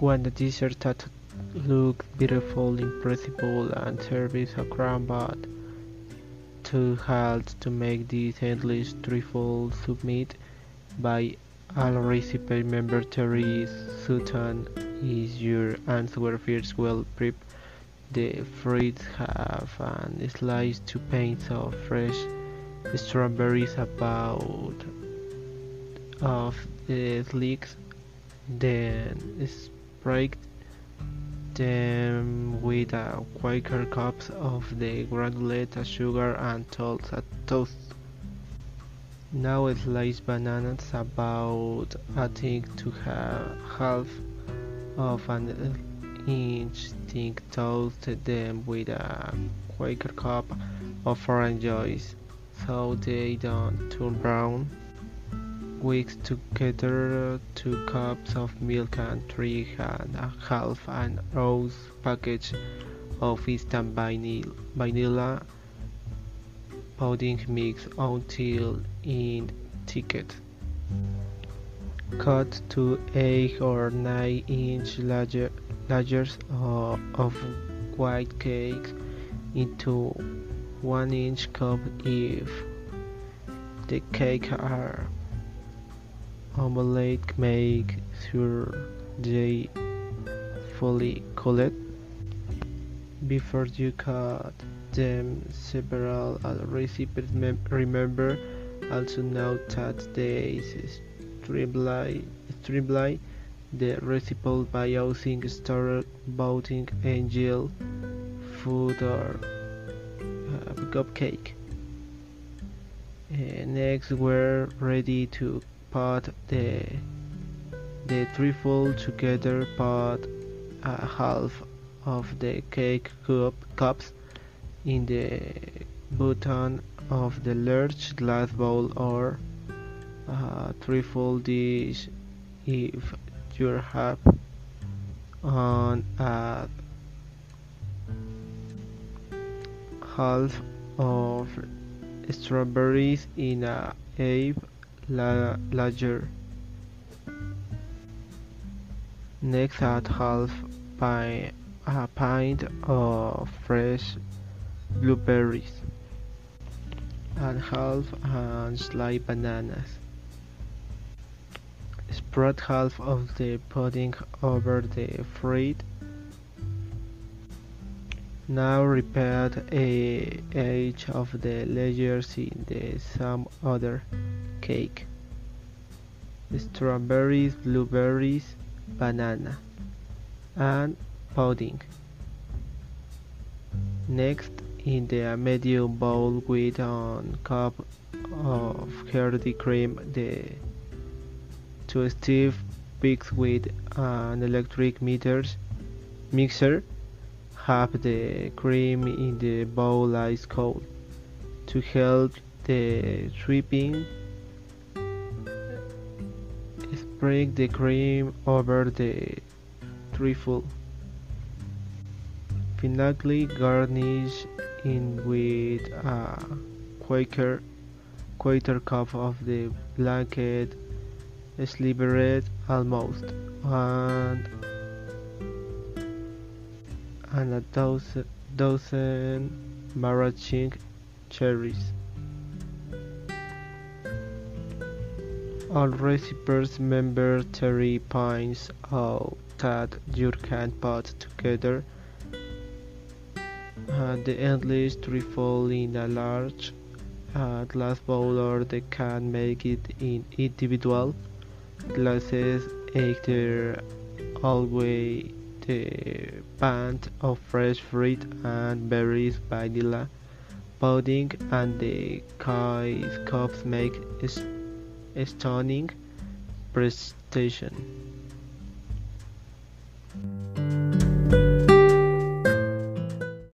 When the dessert that looks beautiful, impressible, and serves a but to halt to make this endless trifle submit by all recipe member Terry Sutton is your answer first well prep the fruits have and slice to pints of fresh strawberries about of the leeks then spread them with a Quaker cup of the granulated sugar and toast a toast. Now slice bananas about I think to have half of an inch thick toast them with a Quaker cup of orange juice so they don't turn brown. Mix together two cups of milk and three and a half an ounce package of instant vanilla pudding mix until in thicket. Cut two 8 or 9 inch larger, layers of white cake into 1 inch cup if the cake are omelette make sure they fully cooled before you cut them several recipes remember also note that they streamline, streamline the recipe by using store bought angel food or uh, cupcake. Uh, next we're ready to put the the trifle together put a half of the cake cup, cups in the bottom of the large glass bowl or uh, a trifle dish if you have on a half of strawberries in a ape larger. Next add half a pint of fresh blueberries and half and sliced bananas. Spread half of the pudding over the fruit. Now repeat each of the layers in the some other cake. Strawberries blueberries banana and pudding. Next in the medium bowl with one cup of hearty cream the two stiff pigs with an electric meters mixer have the cream in the bowl ice cold to help the dripping Spread the cream over the trifle. Finally garnish in with a Quaker quarter cup of the blanket slivered almost and and a dozen, dozen maraschino cherries. Allrecipes member Terry points out that you put together uh, the endless trifle in a large uh, glass bowl or they can make it in individual glasses either always the band of fresh fruit and berries by vanilla pudding and the cups make stunning presentation